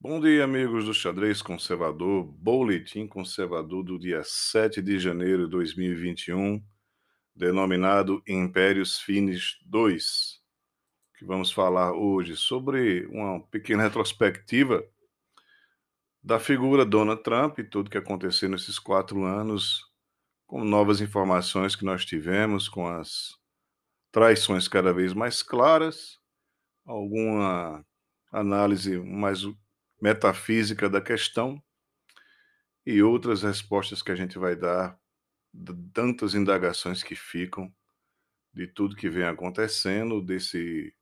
Bom dia, amigos do Xadrez Conservador, Boletim Conservador do dia 7 de janeiro de 2021, denominado Impérios Finis II, que vamos falar hoje sobre uma pequena retrospectiva da figura Donald Trump e tudo que aconteceu nesses quatro anos, com novas informações que nós tivemos, com as traições cada vez mais claras, alguma análise mais metafísica da questão e outras respostas que a gente vai dar, de tantas indagações que ficam de tudo que vem acontecendo, desse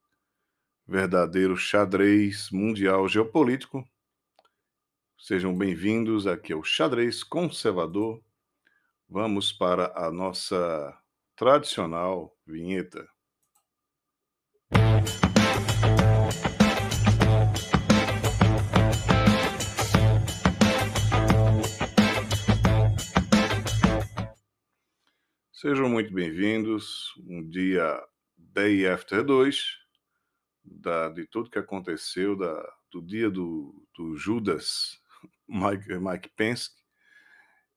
verdadeiro xadrez mundial geopolítico. Sejam bem-vindos aqui ao Xadrez Conservador. Vamos para a nossa tradicional vinheta. Sejam muito bem-vindos. Um dia Day After 2, da, de tudo que aconteceu, da, do dia do, do Judas, Mike, Mike Pence,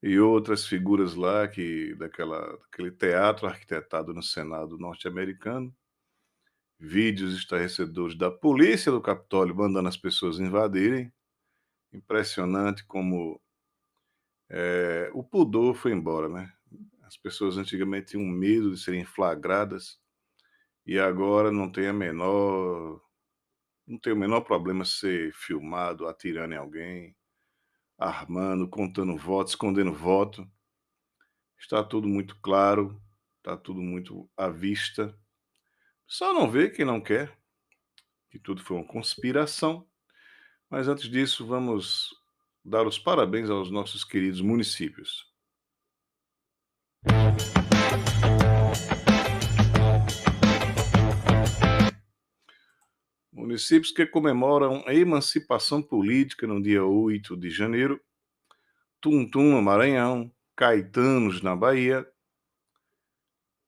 e outras figuras lá que daquela, daquele teatro arquitetado no Senado norte-americano. Vídeos estarrecedores da polícia do Capitólio mandando as pessoas invadirem. Impressionante como é, o pudor foi embora, né? As pessoas antigamente tinham medo de serem flagradas e agora não tem a menor não tem o menor problema ser filmado atirando em alguém, armando, contando votos, escondendo voto. Está tudo muito claro, está tudo muito à vista. Só não vê quem não quer, que tudo foi uma conspiração. Mas antes disso, vamos dar os parabéns aos nossos queridos municípios. Municípios que comemoram a emancipação política no dia 8 de janeiro: Tuntum, no Maranhão, Caetanos, na Bahia,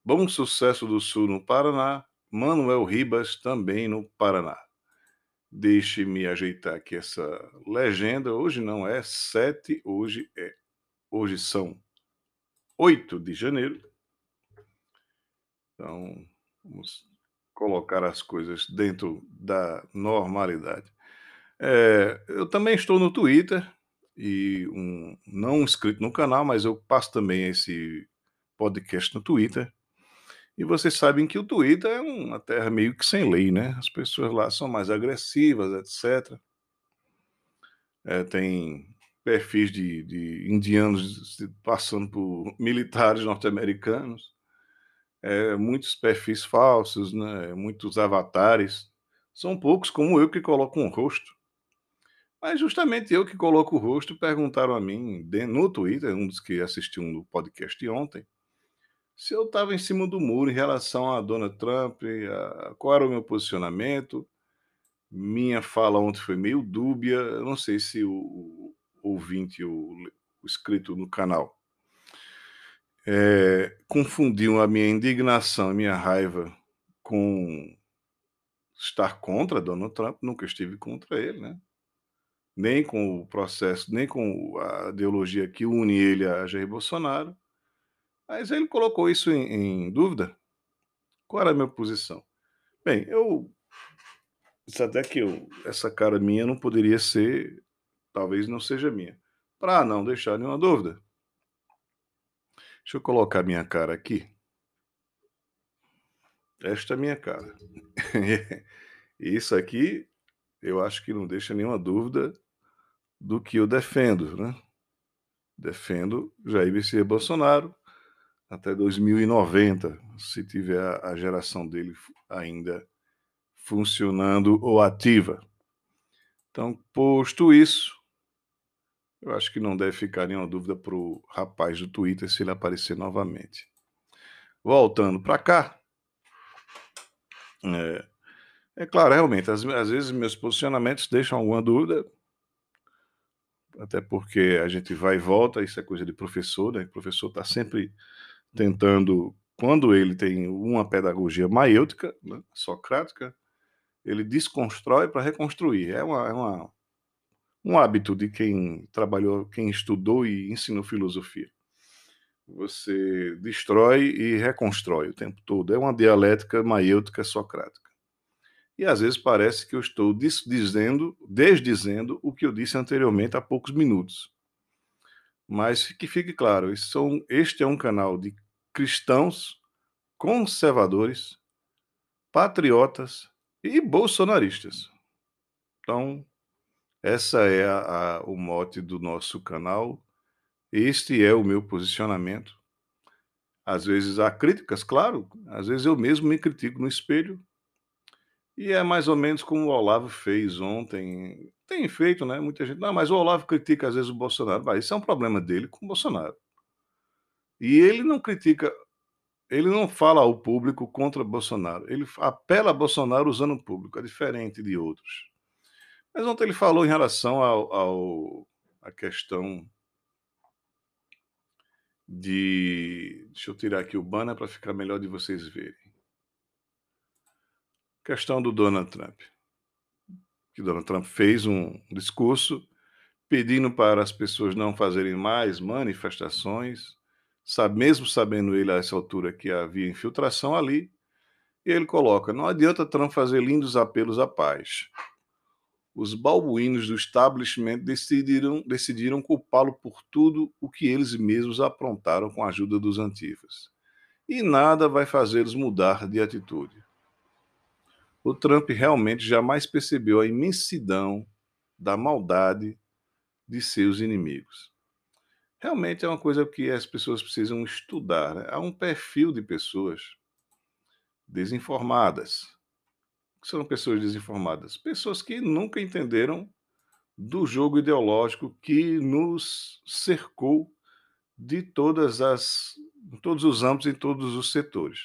Bom Sucesso do Sul, no Paraná, Manuel Ribas, também no Paraná. Deixe-me ajeitar aqui essa legenda. Hoje não é sete, hoje é. Hoje são 8 de janeiro. Então, vamos colocar as coisas dentro da normalidade. É, eu também estou no Twitter e um, não inscrito no canal, mas eu passo também esse podcast no Twitter. E vocês sabem que o Twitter é uma terra meio que sem lei, né? As pessoas lá são mais agressivas, etc. É, tem perfis de, de indianos passando por militares norte-americanos, é, muitos perfis falsos, né, muitos avatares. São poucos como eu que coloco um rosto. Mas justamente eu que coloco o rosto perguntaram a mim no Twitter, um dos que assistiu no podcast ontem, se eu estava em cima do muro em relação a Donald Trump, a, qual era o meu posicionamento. Minha fala ontem foi meio dúbia, eu não sei se o, ouvinte, o, o no canal, é, confundiu a minha indignação, a minha raiva com estar contra Donald Trump, nunca estive contra ele, né? Nem com o processo, nem com a ideologia que une ele a Jair Bolsonaro. Mas ele colocou isso em, em dúvida. Qual era a minha posição? Bem, eu disse até que eu, essa cara minha não poderia ser talvez não seja minha. Para não deixar nenhuma dúvida. Deixa eu colocar minha cara aqui. Esta é minha cara. Isso aqui, eu acho que não deixa nenhuma dúvida do que eu defendo, né? Defendo Jair Messias Bolsonaro até 2090, se tiver a geração dele ainda funcionando ou ativa. Então, posto isso, eu acho que não deve ficar nenhuma dúvida para o rapaz do Twitter se ele aparecer novamente. Voltando para cá. É, é, claro, realmente, às, às vezes meus posicionamentos deixam alguma dúvida, até porque a gente vai e volta, isso é coisa de professor, né? O professor está sempre tentando, quando ele tem uma pedagogia maêutica, né, socrática, ele desconstrói para reconstruir. É uma, é uma um hábito de quem trabalhou, quem estudou e ensinou filosofia. Você destrói e reconstrói o tempo todo. É uma dialética maiêutica socrática. E às vezes parece que eu estou dizendo, desdizendo o que eu disse anteriormente há poucos minutos. Mas que fique claro, este é um canal de cristãos conservadores, patriotas e bolsonaristas. Então, essa é a, a, o mote do nosso canal. Este é o meu posicionamento. Às vezes há críticas, claro, às vezes eu mesmo me critico no espelho. E é mais ou menos como o Olavo fez ontem. Tem feito, né? Muita gente. Não, mas o Olavo critica às vezes o Bolsonaro. Vai, isso é um problema dele com o Bolsonaro. E ele não critica ele não fala ao público contra Bolsonaro, ele apela a Bolsonaro usando o público, é diferente de outros. Mas ontem ele falou em relação ao, ao a questão de. Deixa eu tirar aqui o banner para ficar melhor de vocês verem. Questão do Donald Trump. Que Donald Trump fez um discurso pedindo para as pessoas não fazerem mais manifestações sabe, mesmo sabendo ele a essa altura que havia infiltração ali, e ele coloca: não adianta Trump fazer lindos apelos à paz. Os balbuínos do establishment decidiram, decidiram culpá-lo por tudo o que eles mesmos aprontaram com a ajuda dos antifas. E nada vai fazê-los mudar de atitude. O Trump realmente jamais percebeu a imensidão da maldade de seus inimigos realmente é uma coisa que as pessoas precisam estudar. Né? Há um perfil de pessoas desinformadas. São pessoas desinformadas? Pessoas que nunca entenderam do jogo ideológico que nos cercou de todas as em todos os âmbitos em todos os setores.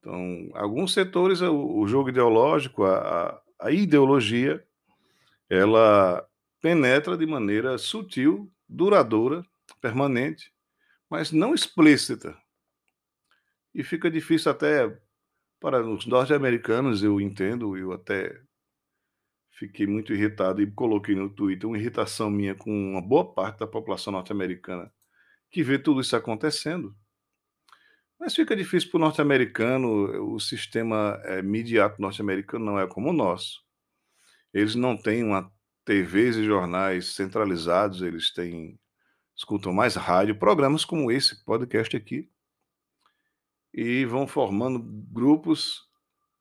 Então, alguns setores o, o jogo ideológico, a, a ideologia, ela penetra de maneira sutil duradoura, permanente, mas não explícita. E fica difícil até para os norte-americanos, eu entendo, eu até fiquei muito irritado e coloquei no Twitter uma irritação minha com uma boa parte da população norte-americana que vê tudo isso acontecendo. Mas fica difícil para o norte-americano, o sistema é, midiático norte-americano não é como o nosso. Eles não têm uma TVs e jornais centralizados, eles têm escutam mais rádio, programas como esse podcast aqui, e vão formando grupos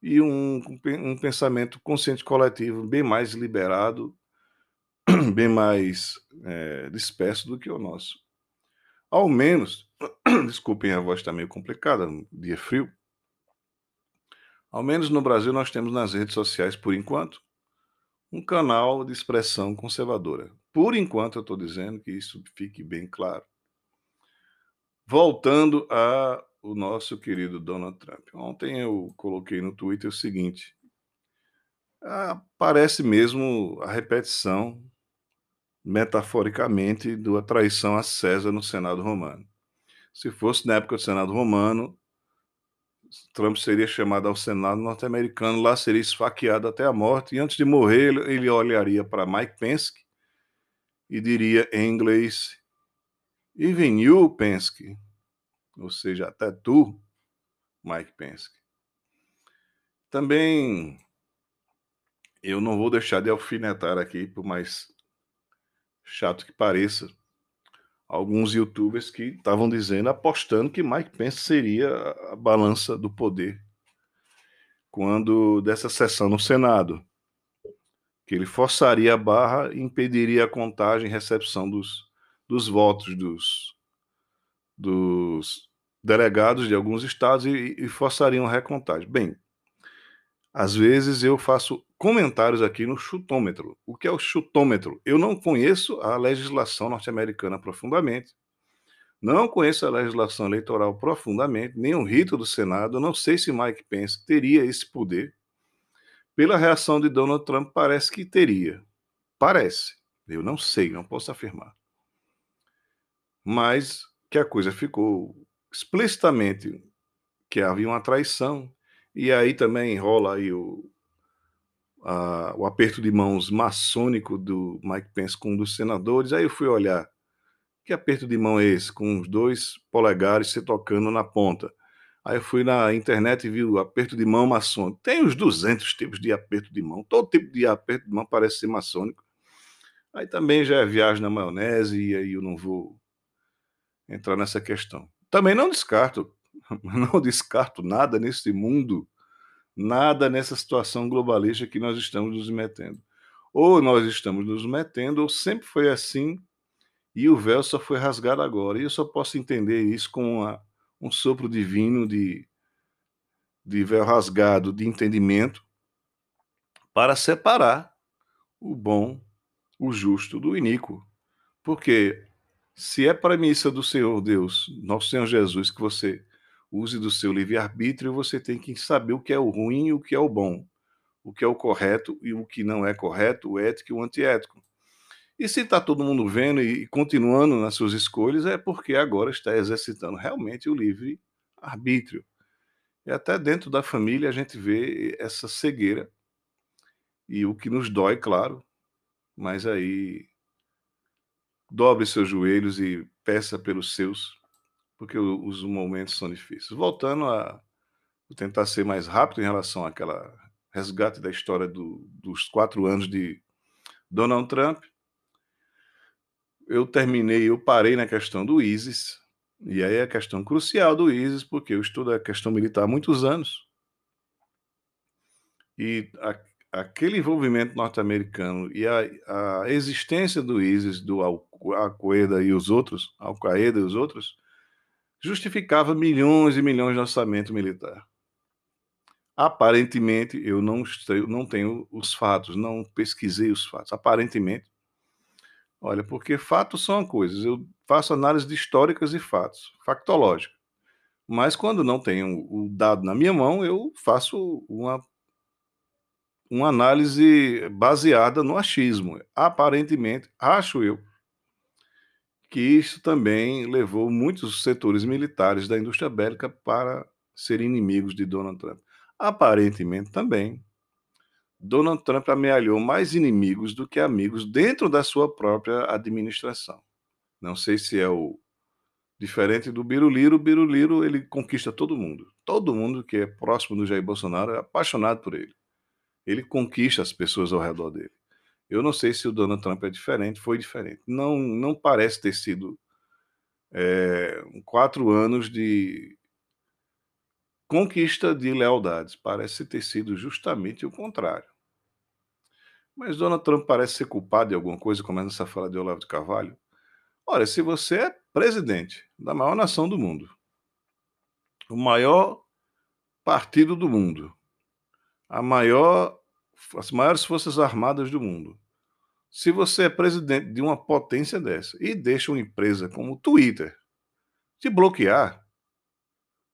e um, um pensamento consciente coletivo bem mais liberado, bem mais é, disperso do que o nosso. Ao menos, desculpem, a voz está meio complicada, dia frio. Ao menos no Brasil nós temos nas redes sociais, por enquanto, um canal de expressão conservadora. Por enquanto, eu estou dizendo que isso fique bem claro. Voltando a o nosso querido Donald Trump. Ontem eu coloquei no Twitter o seguinte: ah, parece mesmo a repetição, metaforicamente, da traição a César no Senado Romano. Se fosse na época do Senado Romano, Trump seria chamado ao Senado norte-americano, lá seria esfaqueado até a morte, e antes de morrer, ele olharia para Mike Pence e diria em inglês: Even you, Pence, ou seja, até tu, Mike Pence. Também eu não vou deixar de alfinetar aqui, por mais chato que pareça, alguns youtubers que estavam dizendo, apostando que Mike Pence seria a balança do poder quando dessa sessão no Senado, que ele forçaria a barra e impediria a contagem e recepção dos, dos votos dos, dos delegados de alguns estados e, e forçariam a recontagem. Bem, às vezes eu faço comentários aqui no chutômetro. O que é o chutômetro? Eu não conheço a legislação norte-americana profundamente, não conheço a legislação eleitoral profundamente, nem o rito do Senado. não sei se Mike Pence teria esse poder. Pela reação de Donald Trump, parece que teria. Parece. Eu não sei, não posso afirmar. Mas que a coisa ficou explicitamente que havia uma traição, e aí também rola aí o, a, o aperto de mãos maçônico do Mike Pence com um dos senadores. Aí eu fui olhar que aperto de mão é esse, com os dois polegares se tocando na ponta. Aí eu fui na internet e vi o aperto de mão maçônico. Tem os 200 tipos de aperto de mão. Todo tipo de aperto de mão parece ser maçônico. Aí também já é viagem na maionese e aí eu não vou entrar nessa questão. Também não descarto, não descarto nada nesse mundo, nada nessa situação globalista que nós estamos nos metendo. Ou nós estamos nos metendo, ou sempre foi assim, e o véu só foi rasgado agora. E eu só posso entender isso com uma um sopro divino de, de véu rasgado de entendimento para separar o bom, o justo do iníquo. Porque se é premissa do Senhor Deus, nosso Senhor Jesus, que você use do seu livre-arbítrio, você tem que saber o que é o ruim e o que é o bom, o que é o correto e o que não é correto, o ético e o antiético. E se está todo mundo vendo e continuando nas suas escolhas, é porque agora está exercitando realmente o livre arbítrio. E até dentro da família a gente vê essa cegueira. E o que nos dói, claro, mas aí dobre seus joelhos e peça pelos seus, porque os momentos são difíceis. Voltando a tentar ser mais rápido em relação àquela resgate da história do, dos quatro anos de Donald Trump, eu terminei, eu parei na questão do ISIS, e aí é a questão crucial do ISIS, porque eu estudo a questão militar há muitos anos. E a, aquele envolvimento norte-americano e a, a, existência do ISIS, do Al-Qaeda e os outros, Al-Qaeda e os outros, justificava milhões e milhões de orçamento militar. Aparentemente, eu não, não tenho os fatos, não pesquisei os fatos. Aparentemente, Olha, porque fatos são coisas. Eu faço análise de históricas e fatos, factológica. Mas quando não tenho o dado na minha mão, eu faço uma, uma análise baseada no achismo. Aparentemente, acho eu que isso também levou muitos setores militares da indústria bélica para serem inimigos de Donald Trump. Aparentemente também Donald Trump amealhou mais inimigos do que amigos dentro da sua própria administração. Não sei se é o diferente do Biruliro, Biruliro ele conquista todo mundo. Todo mundo que é próximo do Jair Bolsonaro é apaixonado por ele. Ele conquista as pessoas ao redor dele. Eu não sei se o Donald Trump é diferente, foi diferente. Não, não parece ter sido é, quatro anos de conquista de lealdades. Parece ter sido justamente o contrário. Mas Donald Trump parece ser culpado de alguma coisa, começa essa fala de Olavo de Carvalho. Olha, se você é presidente da maior nação do mundo, o maior partido do mundo, a maior, as maiores forças armadas do mundo, se você é presidente de uma potência dessa e deixa uma empresa como o Twitter te bloquear,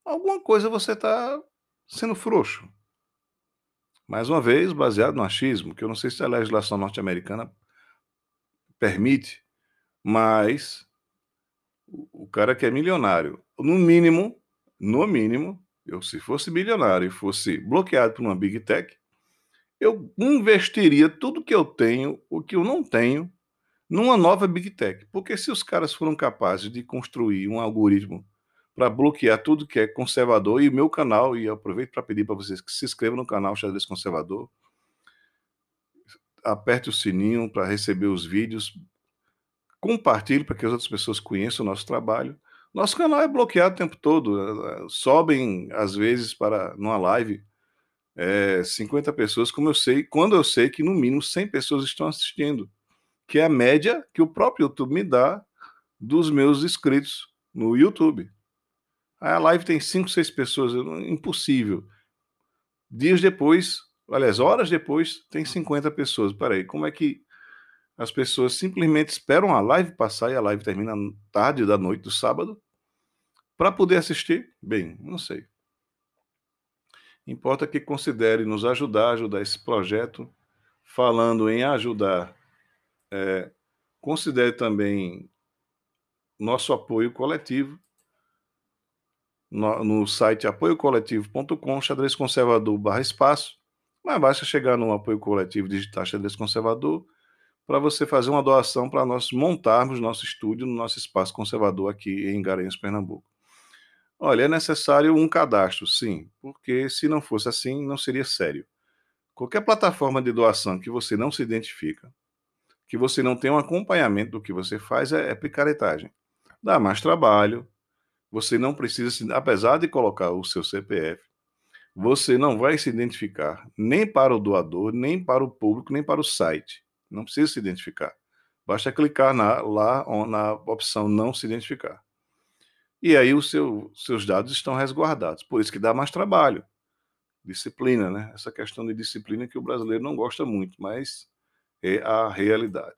alguma coisa você está sendo frouxo. Mais uma vez, baseado no achismo, que eu não sei se a legislação norte-americana permite, mas o cara que é milionário, no mínimo, no mínimo, eu se fosse milionário e fosse bloqueado por uma big tech, eu investiria tudo que eu tenho, o que eu não tenho, numa nova big tech. Porque se os caras foram capazes de construir um algoritmo para bloquear tudo que é conservador e o meu canal, e aproveito para pedir para vocês que se inscrevam no canal Xadrez Conservador, aperte o sininho para receber os vídeos, compartilhe para que as outras pessoas conheçam o nosso trabalho. Nosso canal é bloqueado o tempo todo, eh, sobem às vezes para numa live é, 50 pessoas, como eu sei, quando eu sei que no mínimo 100 pessoas estão assistindo, que é a média que o próprio YouTube me dá dos meus inscritos no YouTube. A live tem cinco, seis pessoas, impossível. Dias depois, aliás, horas depois, tem 50 pessoas. Peraí, como é que as pessoas simplesmente esperam a live passar e a live termina tarde da noite do sábado para poder assistir? Bem, não sei. Importa que considere nos ajudar, ajudar esse projeto. Falando em ajudar, é, considere também nosso apoio coletivo no, no site apoiocoletivo.com, xadrez conservador barra espaço. Mas basta chegar no apoio coletivo digital xadrez conservador para você fazer uma doação para nós montarmos nosso estúdio no nosso espaço conservador aqui em Garanhuns, Pernambuco. Olha, é necessário um cadastro, sim, porque se não fosse assim, não seria sério. Qualquer plataforma de doação que você não se identifica, que você não tem um acompanhamento do que você faz, é, é picaretagem. Dá mais trabalho, você não precisa, apesar de colocar o seu CPF, você não vai se identificar nem para o doador, nem para o público, nem para o site. Não precisa se identificar. Basta clicar na, lá na opção não se identificar. E aí os seu, seus dados estão resguardados. Por isso que dá mais trabalho. Disciplina, né? Essa questão de disciplina que o brasileiro não gosta muito, mas é a realidade.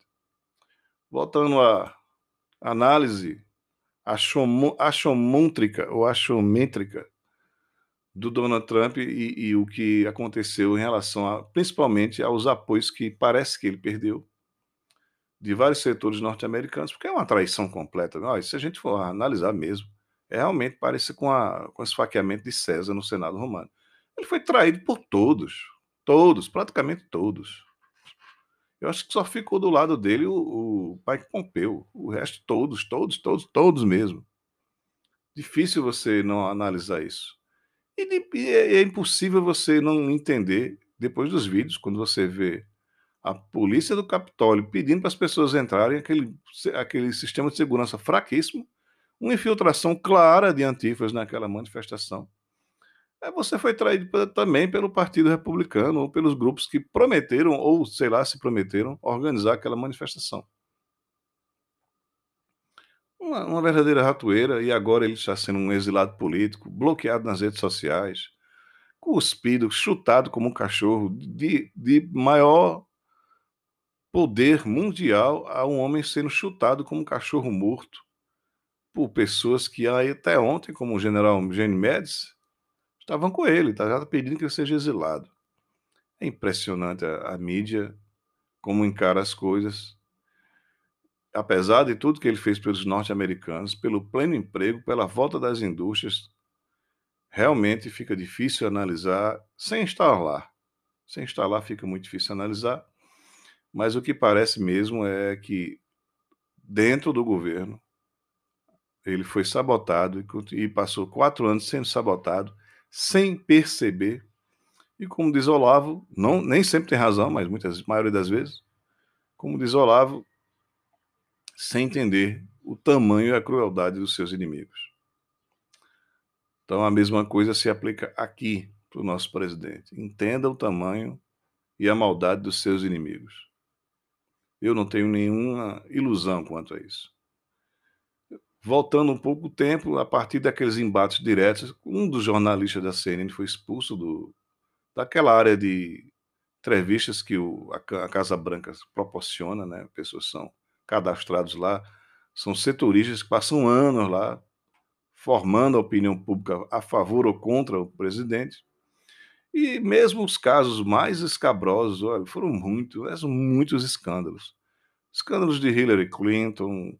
Voltando à análise achomôntrica ou achométrica do Donald Trump e, e, o que aconteceu em relação, a, principalmente, aos apoios que parece que ele perdeu de vários setores norte-americanos, porque é uma traição completa. Não, se a gente for analisar mesmo, é realmente parece com, a, com o esfaqueamento de César no Senado romano. Ele foi traído por todos, todos, praticamente todos. Eu acho que só ficou do lado dele o, o pai que Pompeu. O resto, todos, todos, todos, todos mesmo. Difícil você não analisar isso. E, é, é impossível você não entender, depois dos vídeos, quando você vê a polícia do Capitólio pedindo para as pessoas entrarem, aquele, aquele sistema de segurança fraquíssimo, uma infiltração clara de antifas naquela manifestação. É, você foi traído também pelo Partido Republicano ou pelos grupos que prometeram, ou sei lá, se prometeram, organizar aquela manifestação. Uma, uma verdadeira ratoeira, e agora ele está sendo um exilado político, bloqueado nas redes sociais, cuspido, chutado como um cachorro, de, de maior poder mundial a um homem sendo chutado como um cachorro morto por pessoas que até ontem, como o general Gene Médici, estavam com ele, estavam tá pedindo que ele seja exilado. É impressionante a, a mídia, como encara as coisas. Apesar de tudo que ele fez pelos norte-americanos, pelo pleno emprego, pela volta das indústrias, realmente fica difícil analisar sem estar lá. Sem estar lá fica muito difícil analisar, mas o que parece mesmo é que dentro do governo ele foi sabotado e passou quatro anos sendo sabotado sem perceber. E como diz Olavo, não, nem sempre tem razão, mas muitas, maioria das vezes, como diz Olavo, sem entender o tamanho e a crueldade dos seus inimigos. Então a mesma coisa se aplica aqui para o nosso presidente. Entenda o tamanho e a maldade dos seus inimigos. Eu não tenho nenhuma ilusão quanto a isso voltando um pouco o tempo, a partir daqueles embates diretos, um dos jornalistas da CNN foi expulso do, daquela área de entrevistas que o, a, a, Casa Branca proporciona, né? Pessoas são cadastrados lá, são setoristas que passam anos lá formando a opinião pública a favor ou contra o presidente. E mesmo os casos mais escabrosos, olha, foram muitos, muitos escândalos. Escândalos de Hillary Clinton,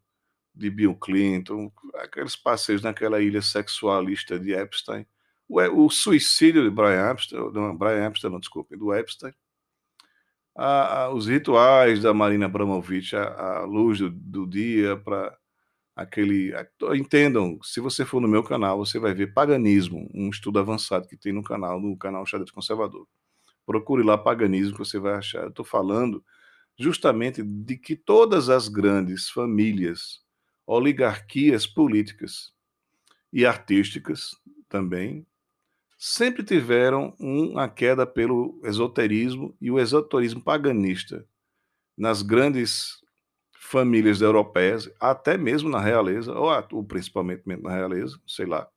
de Bill Clinton, aqueles passeios naquela ilha sexualista de Epstein, o, o suicídio de Brian Epstein, não, Brian Epstein, não, desculpe, do Epstein, a, a, os rituais da Marina Abramovic, a, a luz do, do dia para aquele. entendam, se você for no meu canal, você vai ver paganismo, um estudo avançado que tem no canal, no canal Xadrez Conservador. Procure lá paganismo que você vai achar. Eu estou falando justamente de que todas as grandes famílias oligarquias políticas e artísticas também sempre tiveram uma queda pelo esoterismo e o esoterismo paganista nas grandes famílias europeias, até mesmo na realeza, ou, ou principalmente na realeza, sei lá,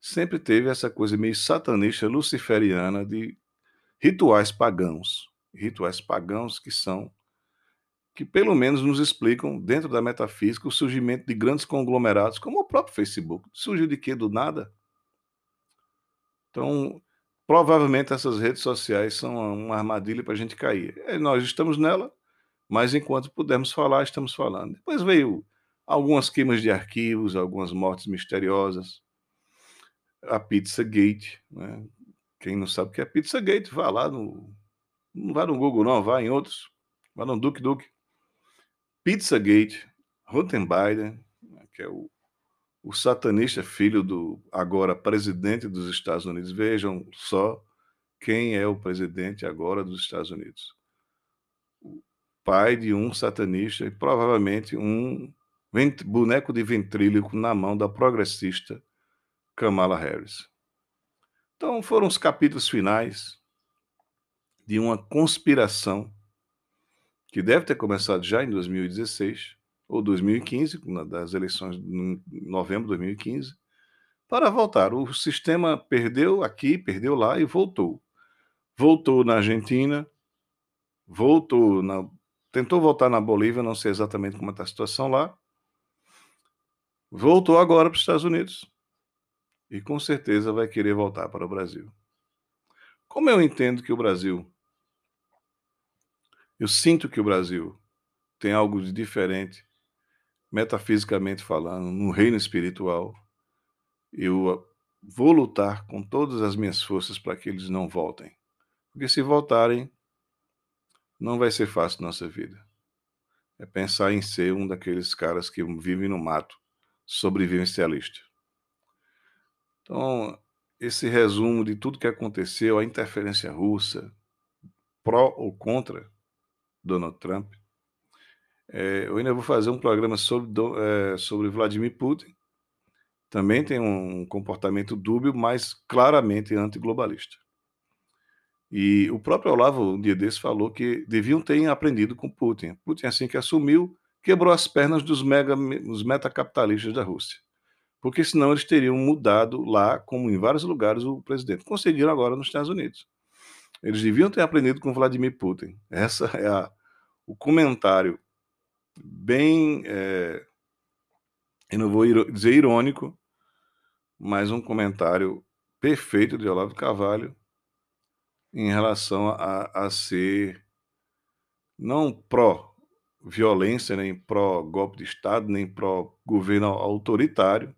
sempre teve essa coisa meio satanista, luciferiana de rituais pagãos, rituais pagãos que são que pelo menos nos explicam, dentro da metafísica, o surgimento de grandes conglomerados, como o próprio Facebook. Surgiu de quê? Do nada? Então, provavelmente essas redes sociais são uma armadilha para a gente cair. E nós estamos nela, mas enquanto pudermos falar, estamos falando. Depois veio algumas queimas de arquivos, algumas mortes misteriosas, a Pizzagate, né? Quem não sabe o que é Pizzagate, vá lá no. Não vá no Google, não, vá em outros. Vá no Duke Duke. Pizzagate, Hunter Biden, que é o, o satanista filho do agora presidente dos Estados Unidos. Vejam só quem é o presidente agora dos Estados Unidos. O pai de um satanista e provavelmente um boneco de ventríloco na mão da progressista Kamala Harris. Então foram os capítulos finais de uma conspiração que deve ter começado já em 2016 ou 2015, das eleições de novembro de 2015, para voltar. O sistema perdeu aqui, perdeu lá e voltou. Voltou na Argentina, voltou na. Tentou voltar na Bolívia, não sei exatamente como está a situação lá. Voltou agora para os Estados Unidos. E com certeza vai querer voltar para o Brasil. Como eu entendo que o Brasil. Eu sinto que o Brasil tem algo de diferente, metafisicamente falando, no reino espiritual. Eu vou lutar com todas as minhas forças para que eles não voltem. Porque se voltarem, não vai ser fácil nossa vida. É pensar em ser um daqueles caras que vivem no mato, sobrevivencialista. Então, esse resumo de tudo que aconteceu, a interferência russa, pró ou contra Donald Trump, é, eu ainda vou fazer um programa sobre, é, sobre Vladimir Putin. Também tem um comportamento dúbio, mas claramente antiglobalista. E o próprio Olavo, um dia desse, falou que deviam ter aprendido com Putin. Putin, assim que assumiu, quebrou as pernas dos, mega, dos metacapitalistas da Rússia. Porque senão eles teriam mudado lá, como em vários lugares, o presidente. Conseguiram agora nos Estados Unidos. Eles deviam ter aprendido com Vladimir Putin. Essa é a, o comentário bem, é, eu não vou dizer irônico, mas um comentário perfeito de Olavo Carvalho em relação a, a ser não pró-violência, nem pró-golpe de Estado, nem pró-governo autoritário,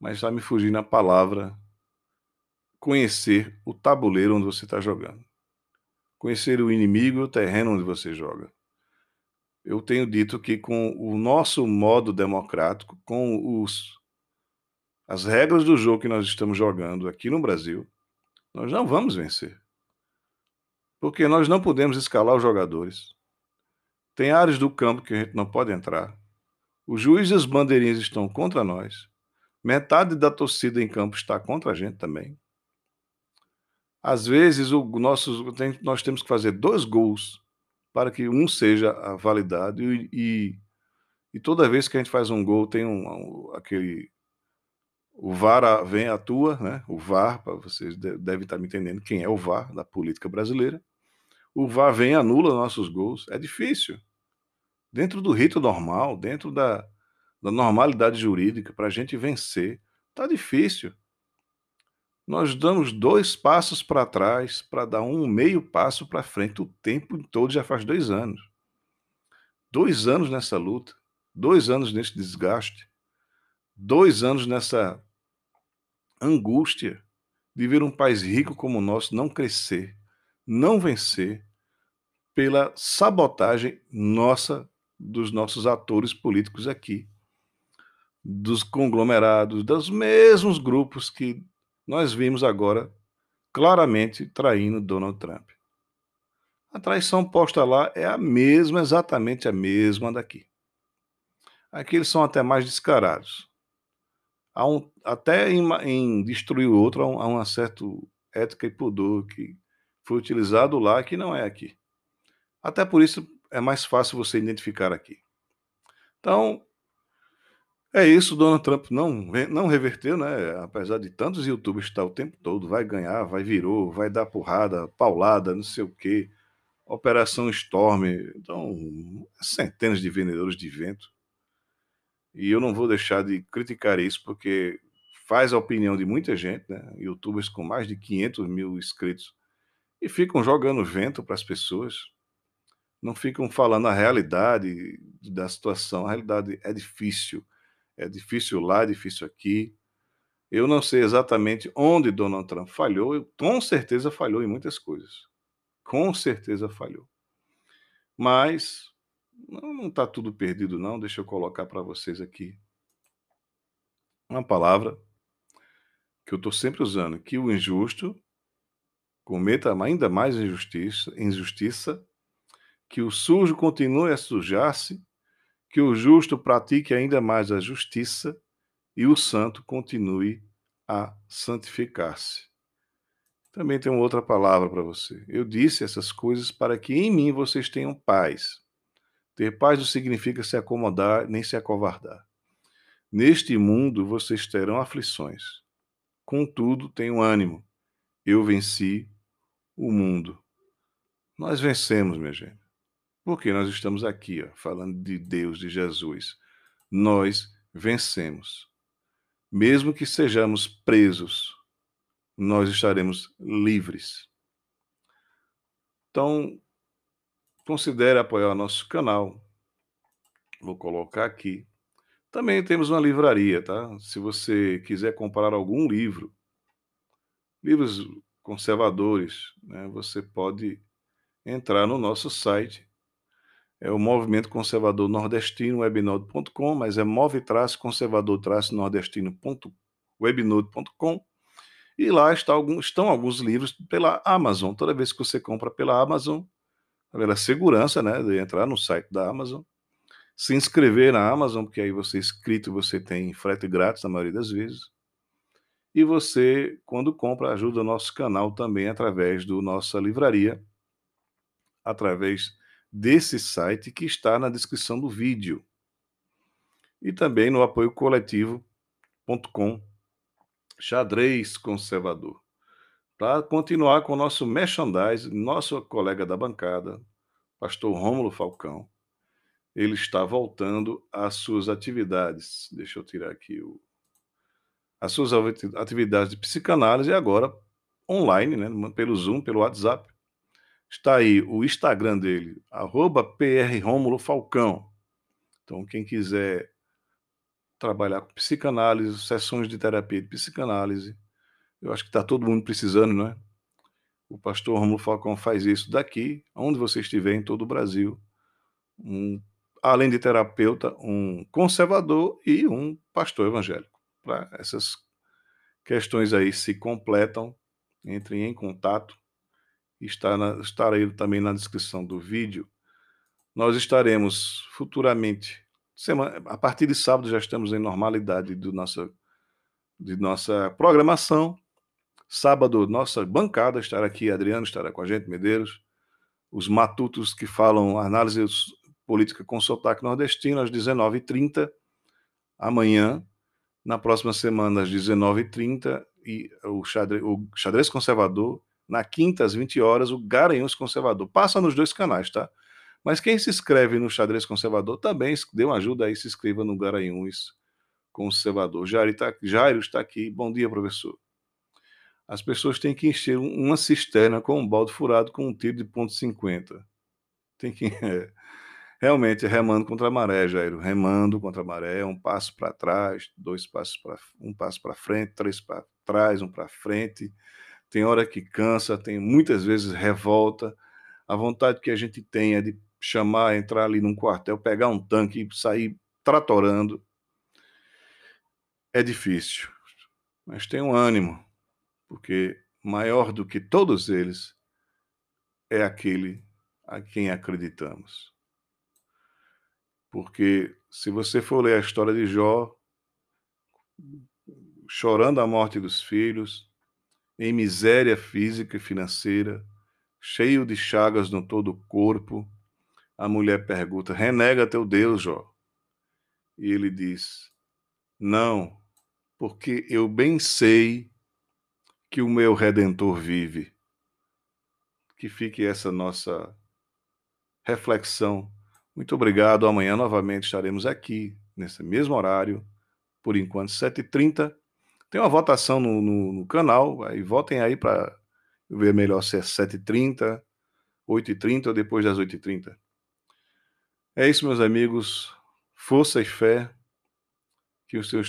mas está me fugindo a palavra conhecer o tabuleiro onde você está jogando. Conhecer o inimigo e o terreno onde você joga. Eu tenho dito que com o nosso modo democrático, com os, as regras do jogo que nós estamos jogando aqui no Brasil, nós não vamos vencer. Porque nós não podemos escalar os jogadores. Tem áreas do campo que a gente não pode entrar. Os juízes e os bandeirinhas estão contra nós. Metade da torcida em campo está contra a gente também. Às vezes, o nosso, nós temos que fazer dois gols para que um seja validado e, e, e toda vez que a gente faz um gol tem um, um aquele o VAR vem atua, né? O VAR, para vocês devem estar me entendendo quem é o VAR da política brasileira. O VAR vem anula nossos gols. É difícil. Dentro do rito normal, dentro da, da normalidade jurídica, para a gente vencer, tá difícil. Nós damos dois passos para trás para dar um meio passo para frente. O tempo todo já faz dois anos. Dois anos nessa luta, dois anos nesse desgaste, dois anos nessa angústia de ver um país rico como o nosso não crescer, não vencer pela sabotagem nossa dos nossos atores políticos aqui, dos conglomerados, dos mesmos grupos que nós vimos agora claramente traindo Donald Trump. A traição posta lá é a mesma, exatamente a mesma daqui. Aqui eles são até mais descarados um, até em, em, destruir o outro, há, um, há uma certa ética e pudor que foi utilizado lá que não é aqui. Até por isso é mais fácil você identificar aqui. Então, é isso, Donald Trump não, não reverteu, né? Apesar de tantos youtubers estar o tempo todo, vai ganhar, vai virou, vai dar porrada, paulada, não sei o quê, Operação Storm, então centenas de vendedores de vento e eu não vou deixar de criticar isso, porque faz a opinião de muita gente, né? Youtubers com mais de 500 mil inscritos, e ficam jogando vento para as pessoas, não ficam falando a realidade da situação. A realidade é difícil, é difícil lá, é difícil aqui. Eu não sei exatamente onde Donald Trump falhou, com certeza falhou em muitas coisas. Com certeza falhou. Mas não está tudo perdido, não. Deixa eu colocar para vocês aqui uma palavra que eu estou sempre usando: que o injusto cometa ainda mais injustiça, injustiça, que o sujo continue a sujar-se, que o justo pratique ainda mais a justiça e o santo continue a santificar-se. Também tem uma outra palavra para você. Eu disse essas coisas para que em mim vocês tenham paz. Ter paz não significa se acomodar nem se acovardar. Neste mundo vocês terão aflições. Contudo, tenham ânimo. Eu venci o mundo. Nós vencemos, minha gente. Porque nós estamos aqui, ó, falando de Deus, de Jesus. Nós vencemos. Mesmo que sejamos presos, nós estaremos livres. Então, considere apoiar nosso canal. Vou colocar aqui. Também temos uma livraria, tá? Se você quiser comprar algum livro, livros conservadores, né, você pode entrar no nosso site. É o Movimento Conservador Nordestino, webnode.com, mas é move-conservador-nordestino.webnode.com. E lá está algum, estão alguns livros pela Amazon. Toda vez que você compra pela Amazon, pela segurança né, de entrar no site da Amazon, se inscrever na Amazon, porque aí você é inscrito, você tem frete grátis na maioria das vezes. E você, quando compra, ajuda o nosso canal também através do nossa livraria, através desse site que está na descrição do vídeo. E também no apoio coletivo.com, xadrez conservador. Para continuar com o nosso merchandise, nosso colega da bancada, pastor Rômulo Falcão, ele está voltando às suas atividades. Deixa eu tirar aqui o as suas atividades de psicanálise agora online, né, pelo Zoom, pelo WhatsApp. Está aí o Instagram dele, arroba Falcão. Então, quem quiser trabalhar com psicanálise, sessões de terapia de psicanálise, eu acho que está todo mundo precisando, não é? O pastor Romulo Falcão faz isso daqui, onde você estiver, em todo o Brasil. Um, além de terapeuta, um conservador e um pastor evangélico para essas questões aí se completam, entrem em contato. Está na, estarei também na descrição do vídeo. Nós estaremos futuramente, semana, a partir de sábado já estamos em normalidade do nossa, de nossa programação. Sábado, nossa bancada estará aqui, Adriano estará com a gente, Medeiros. Os matutos que falam análise política com sotaque nordestino às 19h30. Amanhã, na próxima semana, às 19h30, e o xadrez, o xadrez conservador. Na quinta, às 20 horas, o Garanhuns Conservador. Passa nos dois canais, tá? Mas quem se inscreve no xadrez conservador também dê uma ajuda aí, se inscreva no Garanhuns Conservador. Jairo está, Jairo está aqui. Bom dia, professor. As pessoas têm que encher uma cisterna com um balde furado com um tiro de ponto .50. Tem que... É realmente remando contra a maré, Jairo, remando contra a maré, um passo para trás, dois passos para um passo para frente, três para trás, um para frente. Tem hora que cansa, tem muitas vezes revolta. A vontade que a gente tem é de chamar, entrar ali num quartel, pegar um tanque e sair tratorando. É difícil, mas tem um ânimo, porque maior do que todos eles é aquele a quem acreditamos. Porque se você for ler a história de Jó, chorando a morte dos filhos, em miséria física e financeira, cheio de chagas no todo o corpo, a mulher pergunta: renega teu Deus, Jó. E ele diz: Não, porque eu bem sei que o meu redentor vive. Que fique essa nossa reflexão muito obrigado. Amanhã novamente estaremos aqui, nesse mesmo horário, por enquanto, 7h30. Tem uma votação no, no, no canal, aí votem aí para ver melhor se é 7h30, 8h30 ou depois das 8h30. É isso, meus amigos. Força e fé. Que os seus